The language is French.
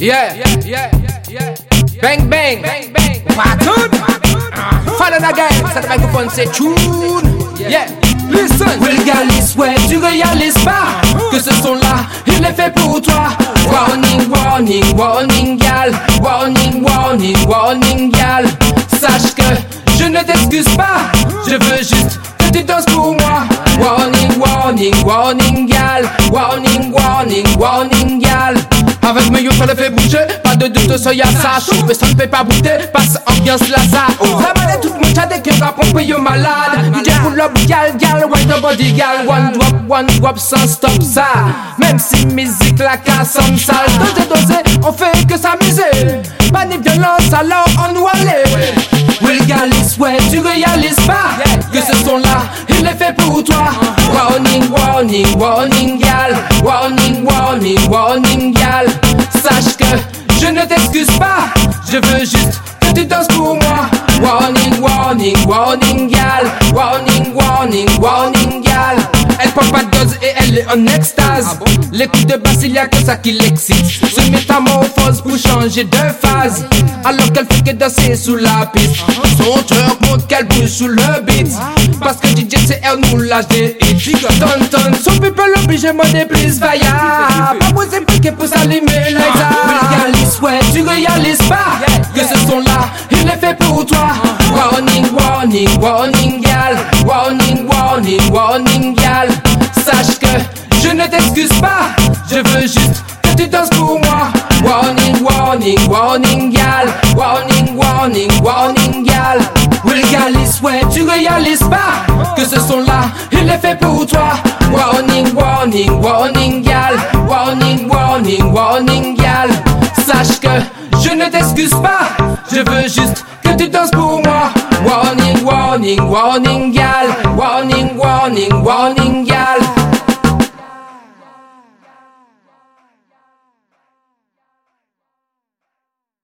Yeah, yeah, yeah, Bang, bang, bang, bang. Patun. Follow again, ça microphone, c'est tune. Yeah, listen. Vulgaris, ouais, tu réalises pas que ce son-là, il est fait pour toi. Warning, warning, warning, gal. Warning, warning, warning, gal. Sache que je ne t'excuse pas, je veux juste que tu danses pour moi. Warning, warning, warning, gal. Warning, warning, warning, gal. Avec mes on le fait bouger, pas de doute, soyez ça. Mais ça ne fait pas bouger, passe ambiance laza. La malade, tout mon chat, que rap, on paye malade. DJ pull up, gal, gal, white the body, gal. One drop, one drop, sans stop ça. Même si musique la casse en salle. Dosé, dosé, on fait que s'amuser. Pas de violence, alors on aller. Ouais, tu réalises pas que ce son-là, il est fait pour toi. Warning, warning, warning, gal. Warning, warning, warning, gal. Sache que je ne t'excuse pas, je veux juste que tu danses pour moi. Warning, warning, warning, gal. Warning, warning, warning, en extase. Les coups de basse, il y a que ça qui l'excite. Se métamorphose pour changer de phase. Alors qu'elle fait que danser sous la piste. Son cœur montre qu'elle bouge sous le beat. Parce que DJ CR nous lâche des hits. Ton ton, son people l'obligement des plus vaillants. Pas besoin piquer pour s'allumer Vulgaris, ouais, tu réalises pas que ce son-là, il est fait pour toi. Warning, warning, warning, gal. Warning, warning, warning, gal. Sache que je ne t'excuse pas, je veux juste que tu danses pour moi. Warning, warning, warning, gal. Warning, warning, warning, gal. Vulgaris, ouais, tu réalises pas que ce son-là, il est fait pour toi. Warning, warning, warning, gal. Warning, warning, warning, gal. Sache que je ne t'excuse pas, je veux juste que tu danses pour moi. Warning, warning, warning, gal. Warning, warning, warning,